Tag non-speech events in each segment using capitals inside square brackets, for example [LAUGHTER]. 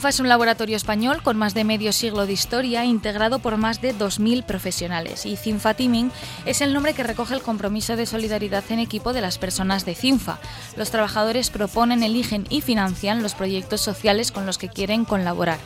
CINFA es un laboratorio español con más de medio siglo de historia, integrado por más de 2.000 profesionales. Y CINFA Teaming es el nombre que recoge el compromiso de solidaridad en equipo de las personas de CINFA. Los trabajadores proponen, eligen y financian los proyectos sociales con los que quieren colaborar.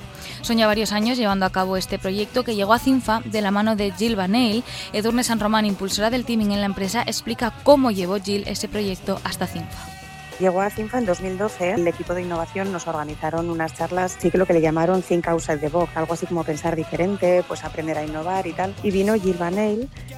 Son ya varios años llevando a cabo este proyecto que llegó a CINFA de la mano de Jill Baneil. Edurne San Román, impulsora del teaming en la empresa, explica cómo llevó Jill ese proyecto hasta CINFA. Llegó a CINFA en 2012. El equipo de innovación nos organizaron unas charlas, sí que lo que le llamaron Think Outside the Box, algo así como pensar diferente, pues aprender a innovar y tal. Y vino Jill Van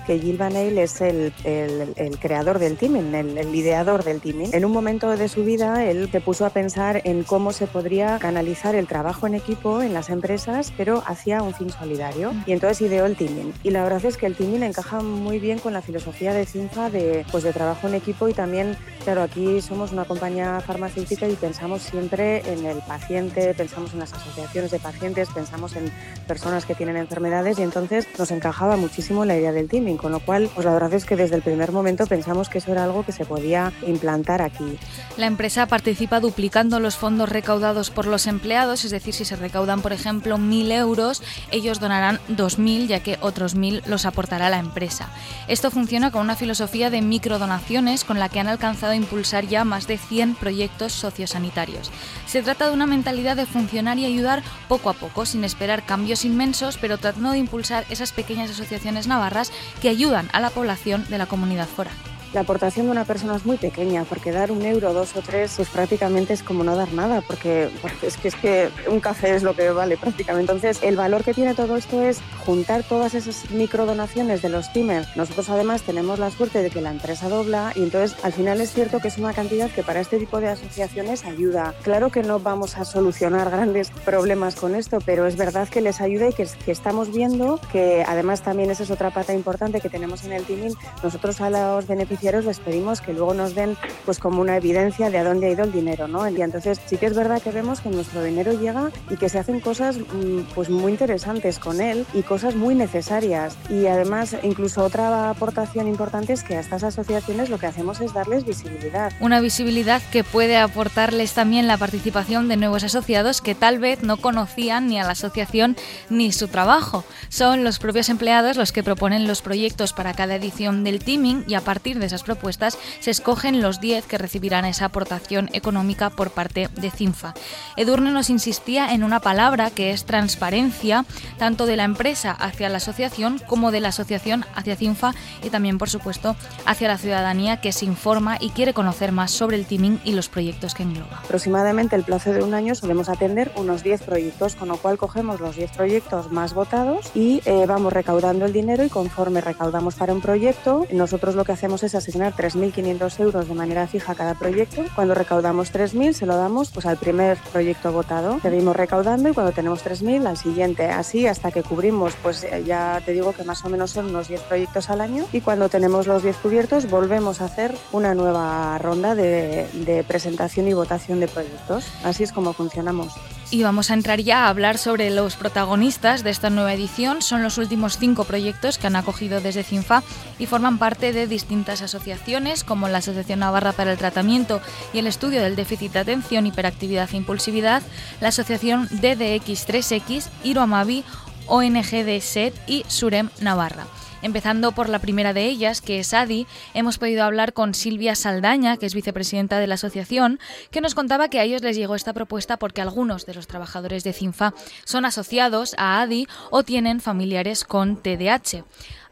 que Jill Van es el, el, creador del teaming, el, el, ideador del teaming. En un momento de su vida, él se puso a pensar en cómo se podría canalizar el trabajo en equipo en las empresas, pero hacia un fin solidario. Y entonces ideó el teaming. Y la verdad es que el teaming encaja muy bien con la filosofía de CINFA de, pues, de trabajo en equipo y también, claro, aquí somos una compañía farmacéutica y pensamos siempre en el paciente, pensamos en las asociaciones de pacientes, pensamos en personas que tienen enfermedades y entonces nos encajaba muchísimo la idea del teaming, con lo cual pues la verdad es que desde el primer momento pensamos que eso era algo que se podía implantar aquí. La empresa participa duplicando los fondos recaudados por los empleados, es decir, si se recaudan por ejemplo 1.000 euros, ellos donarán 2.000 ya que otros 1.000 los aportará la empresa. Esto funciona con una filosofía de microdonaciones con la que han alcanzado a impulsar ya más de 100 proyectos sociosanitarios. Se trata de una mentalidad de funcionar y ayudar poco a poco, sin esperar cambios inmensos, pero tratando de impulsar esas pequeñas asociaciones navarras que ayudan a la población de la comunidad foral la aportación de una persona es muy pequeña, porque dar un euro, dos o tres, pues prácticamente es como no dar nada, porque, es, que, es que un café es lo que vale prácticamente. Entonces, el valor que tiene todo esto es juntar todas esas microdonaciones de los timers. Nosotros además tenemos la suerte de que la empresa dobla y entonces al final es cierto que es una cantidad que para este tipo de asociaciones ayuda. Claro que no vamos a solucionar [LAUGHS] grandes problemas con esto, pero es verdad que les ayuda y que, que estamos viendo que además también esa es otra pata importante que tenemos en el teaming. Nosotros a los beneficiarios les pedimos que luego nos den pues como una evidencia de a dónde ha ido el dinero, ¿no? Y entonces sí que es verdad que vemos que nuestro dinero llega y que se hacen cosas mm, pues muy interesantes con él y cosas muy necesarias. Y además incluso otra aportación importante es que a estas asociaciones lo que hacemos es darles visibilidad. Una visibilidad que puede aportarles también la participación de nuevos asociados que tal vez no conocían ni a la asociación ni su trabajo. Son los propios empleados los que proponen los proyectos para cada edición del teaming y a partir de esas propuestas se escogen los 10 que recibirán esa aportación económica por parte de CINFA. Edurne nos insistía en una palabra que es transparencia, tanto de la empresa hacia la asociación como de la asociación hacia CINFA y también, por supuesto, hacia la ciudadanía que se informa y quiere conocer más sobre el teaming y los proyectos que engloba. Aproximadamente el plazo de un año solemos atender unos 10 proyectos, con lo cual cogemos los 10 proyectos más votados y eh, vamos recaudando el dinero y conforme recaudamos para un proyecto, nosotros lo que hacemos es asignar 3.500 euros de manera fija a cada proyecto. Cuando recaudamos 3.000 se lo damos pues, al primer proyecto votado. Seguimos recaudando y cuando tenemos 3.000 al siguiente. Así hasta que cubrimos, pues eh, ya te digo que más o menos son unos 10 proyectos al año y cuando tenemos los 10 cubiertos volvemos a hacer una nueva ronda de, presentación y votación de proyectos. Así es como funcionamos. Y vamos a entrar ya a hablar sobre los protagonistas de esta nueva edición. Son los últimos cinco proyectos que han acogido desde CINFA y forman parte de distintas asociaciones como la Asociación Navarra para el Tratamiento y el Estudio del Déficit de Atención, Hiperactividad e Impulsividad, la Asociación DDX3X, Iroamavi, ONG de SED y Surem Navarra. Empezando por la primera de ellas, que es ADI, hemos podido hablar con Silvia Saldaña, que es vicepresidenta de la asociación, que nos contaba que a ellos les llegó esta propuesta porque algunos de los trabajadores de CINFA son asociados a ADI o tienen familiares con TDAH.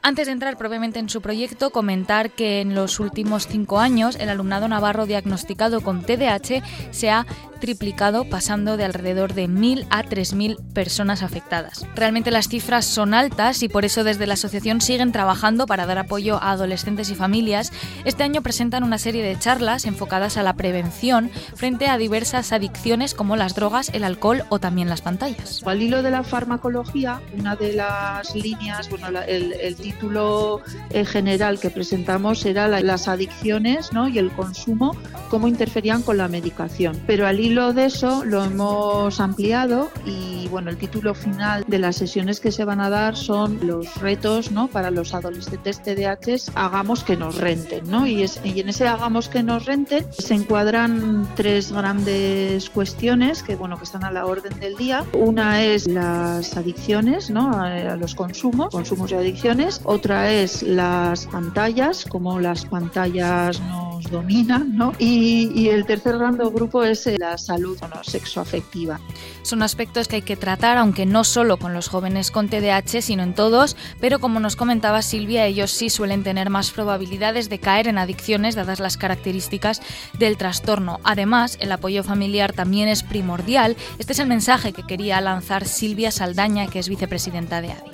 Antes de entrar propiamente en su proyecto, comentar que en los últimos cinco años el alumnado navarro diagnosticado con TDAH se ha triplicado, pasando de alrededor de 1.000 a 3.000 personas afectadas. Realmente las cifras son altas y por eso desde la asociación siguen trabajando para dar apoyo a adolescentes y familias. Este año presentan una serie de charlas enfocadas a la prevención frente a diversas adicciones como las drogas, el alcohol o también las pantallas. Al hilo de la farmacología, una de las líneas, bueno, el, el título eh, general que presentamos era las adicciones ¿no? y el consumo, cómo interferían con la medicación. Pero al hilo de eso lo hemos ampliado y bueno, el título final de las sesiones que se van a dar son los retos ¿no? para los adolescentes TDAH, hagamos que nos renten. ¿no? Y, es, y en ese hagamos que nos renten se encuadran tres grandes cuestiones que, bueno, que están a la orden del día. Una es las adicciones ¿no? a, los consumos, consumos y adicciones. Otra es las pantallas, como las pantallas nos dominan. ¿no? Y, el tercer gran grupo es eh, la salud no, sexoafectiva. Son aspectos que hay que tratar, aunque no solo con los jóvenes con TDAH, sino en todos, pero como nos comentaba Silvia, ellos sí suelen tener más probabilidades de caer en adicciones dadas las características del trastorno. Además, el apoyo familiar también es primordial. Este es el mensaje que quería lanzar Silvia Saldaña, que es vicepresidenta de ADI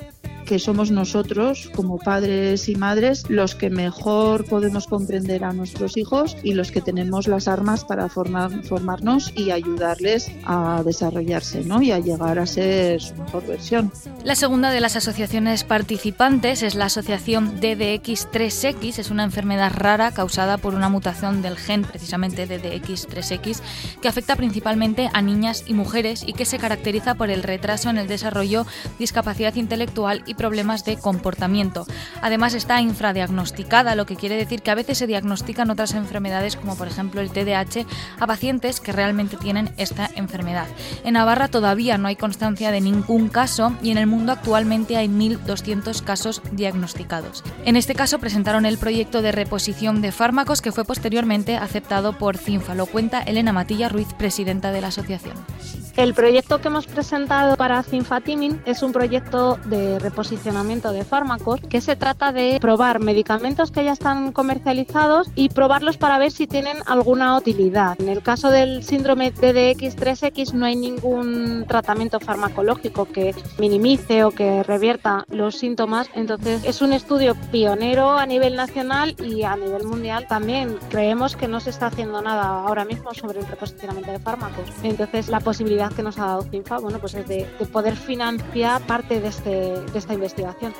que somos nosotros, como padres y madres, los que mejor podemos comprender a nuestros hijos y los que tenemos las armas para formar, formarnos y ayudarles a desarrollarse ¿no? y a llegar a ser su mejor versión. La segunda de las asociaciones participantes es la asociación DDX3X, es una enfermedad rara causada por una mutación del gen precisamente DDX3X que afecta principalmente a niñas y mujeres y que se caracteriza por el retraso en el desarrollo, discapacidad intelectual y problemas de comportamiento. Además está infradiagnosticada, lo que quiere decir que a veces se diagnostican otras enfermedades como por ejemplo el TDAH a pacientes que realmente tienen esta enfermedad. En Navarra todavía no hay constancia de ningún caso y en el mundo actualmente hay 1.200 casos diagnosticados. En este caso presentaron el proyecto de reposición de fármacos que fue posteriormente aceptado por CINFA. Lo cuenta Elena Matilla Ruiz, presidenta de la asociación. El proyecto que hemos presentado para Cinfatimin es un proyecto de reposicionamiento de fármacos que se trata de probar medicamentos que ya están comercializados y probarlos para ver si tienen alguna utilidad. En el caso del síndrome DDX3X no hay ningún tratamiento farmacológico que minimice o que revierta los síntomas, entonces es un estudio pionero a nivel nacional y a nivel mundial también. Creemos que no se está haciendo nada ahora mismo sobre el reposicionamiento de fármacos. Entonces la posibilidad que nos ha dado CINFA bueno, pues es de, poder financiar parte de, este, de esta investigación.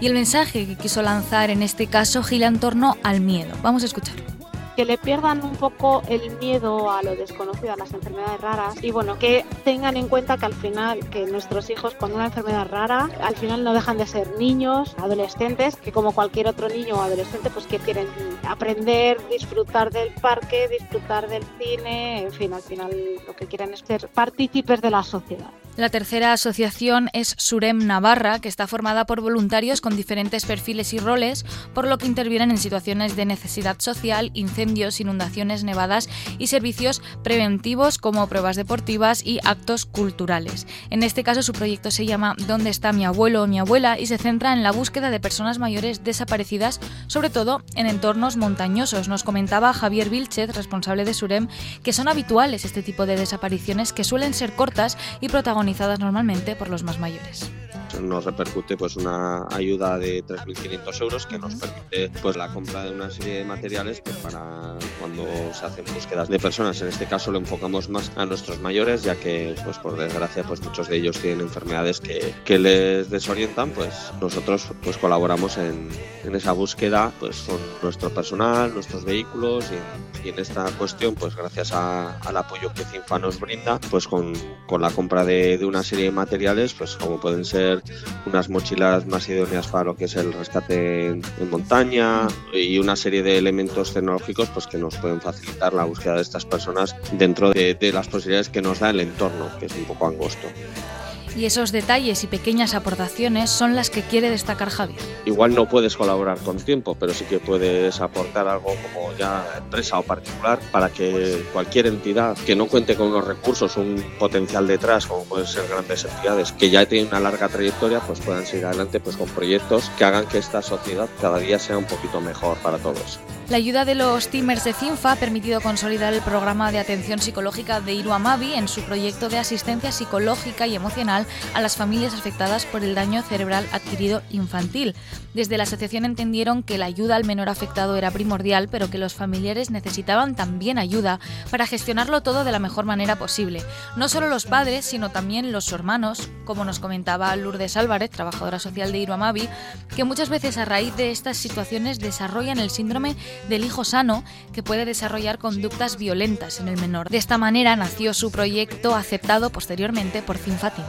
Y el mensaje que quiso lanzar en este caso gira en torno al miedo. Vamos a escucharlo que le pierdan un poco el miedo a lo desconocido, a las enfermedades raras y bueno, que tengan en cuenta que al final, que nuestros hijos con una enfermedad rara, al final no dejan de ser niños, adolescentes, que como cualquier otro niño o adolescente, pues que quieren aprender, disfrutar del parque, disfrutar del cine, en fin, al final lo que quieren es ser partícipes de la sociedad. La tercera asociación es Surem Navarra, que está formada por voluntarios con diferentes perfiles y roles, por lo que intervienen en situaciones de necesidad social, incendios, inundaciones, nevadas y servicios preventivos como pruebas deportivas y actos culturales. En este caso su proyecto se llama ¿Dónde está mi abuelo o mi abuela? y se centra en la búsqueda de personas mayores desaparecidas, sobre todo en entornos montañosos. Nos comentaba Javier Vilchez, responsable de Surem, que son habituales este tipo de desapariciones que suelen ser cortas y protagonizadas normalmente por los más mayores nos repercute pues una ayuda de 3.500 euros que nos permite pues la compra de una serie de materiales pues, para cuando se hacen búsquedas de personas. En este caso lo enfocamos más a nuestros mayores ya que pues por desgracia pues muchos de ellos tienen enfermedades que, que les desorientan pues nosotros pues colaboramos en, en, esa búsqueda pues con nuestro personal, nuestros vehículos y, en esta cuestión pues gracias a, al apoyo que CINFA nos brinda pues con, con la compra de, de una serie de materiales pues como pueden ser unas mochilas más idóneas para lo que es el rescate en, montaña y una serie de elementos tecnológicos pues, que nos pueden facilitar la búsqueda de estas personas dentro de, de las posibilidades que nos da el entorno, que es un poco angosto. Y esos detalles y pequeñas aportaciones son las que quiere destacar Javier. Igual no puedes colaborar con tiempo, pero sí que puedes aportar algo como ya empresa o particular para que cualquier entidad que no cuente con unos recursos, un potencial detrás, como pueden ser grandes entidades que ya tienen una larga trayectoria, pues puedan seguir adelante pues con proyectos que hagan que esta sociedad cada día sea un poquito mejor para todos. La ayuda de los Teamers de CINFA ha permitido consolidar el programa de atención psicológica de Iruamavi en su proyecto de asistencia psicológica y emocional a las familias afectadas por el daño cerebral adquirido infantil. Desde la asociación entendieron que la ayuda al menor afectado era primordial, pero que los familiares necesitaban también ayuda para gestionarlo todo de la mejor manera posible. No solo los padres, sino también los hermanos, como nos comentaba Lourdes Álvarez, trabajadora social de Iruamavi, que muchas veces a raíz de estas situaciones desarrollan el síndrome del hijo sano, que puede desarrollar conductas violentas en el menor. De esta manera nació su proyecto aceptado posteriormente por Finfatim.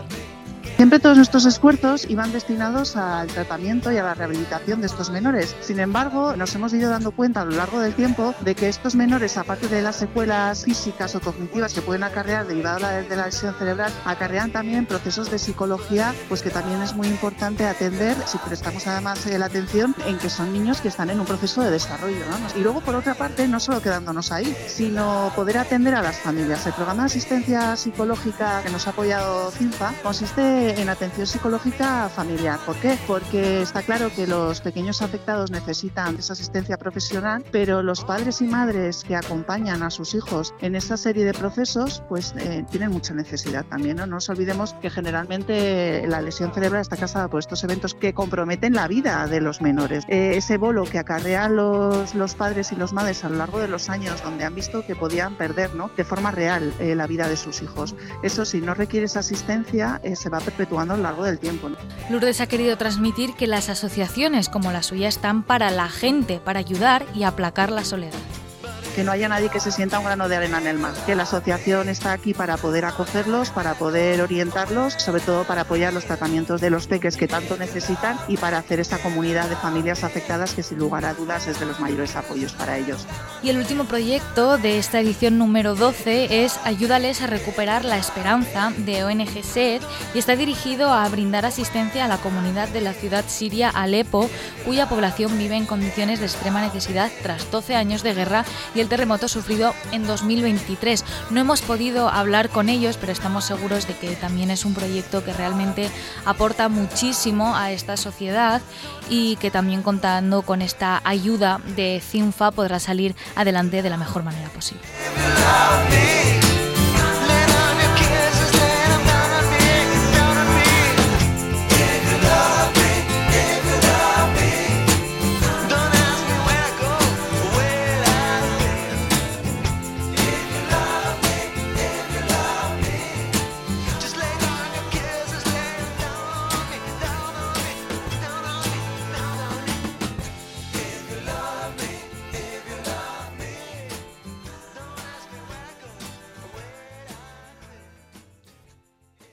Siempre todos nuestros esfuerzos iban destinados al tratamiento y a la rehabilitación de estos menores. Sin embargo, nos hemos ido dando cuenta a lo largo del tiempo de que estos menores, aparte de las secuelas físicas o cognitivas que pueden acarrear derivadas de la lesión cerebral, acarrean también procesos de psicología, pues que también es muy importante atender si prestamos además la atención en que son niños que están en un proceso de desarrollo. Y luego, por otra parte, no solo quedándonos ahí, sino poder atender a las familias. El programa de asistencia psicológica que nos ha apoyado CINFA consiste en atención psicológica familiar. ¿Por qué? Porque está claro que los pequeños afectados necesitan esa asistencia profesional, pero los padres y madres que acompañan a sus hijos en esa serie de procesos, pues eh, tienen mucha necesidad también. ¿no? nos olvidemos que generalmente la lesión cerebral está casada por estos eventos que comprometen la vida de los menores. Eh, ese bolo que acarrean los, los padres y los madres a lo largo de los años, donde han visto que podían perder ¿no? de forma real eh, la vida de sus hijos. Eso si no requiere esa asistencia, se va a a lo largo del tiempo. Lourdes ha querido transmitir que las asociaciones como la suya están para la gente, para ayudar y aplacar la soledad que no haya nadie que se sienta un grano de arena en el mar, que la asociación está aquí para poder acogerlos, para poder orientarlos, sobre todo para apoyar los tratamientos de los peques que tanto necesitan y para hacer esta comunidad de familias afectadas que sin lugar a dudas es de los mayores apoyos para ellos. Y el último proyecto de esta edición número 12 es Ayúdales a recuperar la esperanza de ONG SED y está dirigido a brindar asistencia a la comunidad de la ciudad siria Alepo, cuya población vive en condiciones de extrema necesidad tras 12 años de guerra y el terremoto sufrido en 2023. No hemos podido hablar con ellos, pero estamos seguros de que también es un proyecto que realmente aporta muchísimo a esta sociedad y que también contando con esta ayuda de CINFA podrá salir adelante de la mejor manera posible.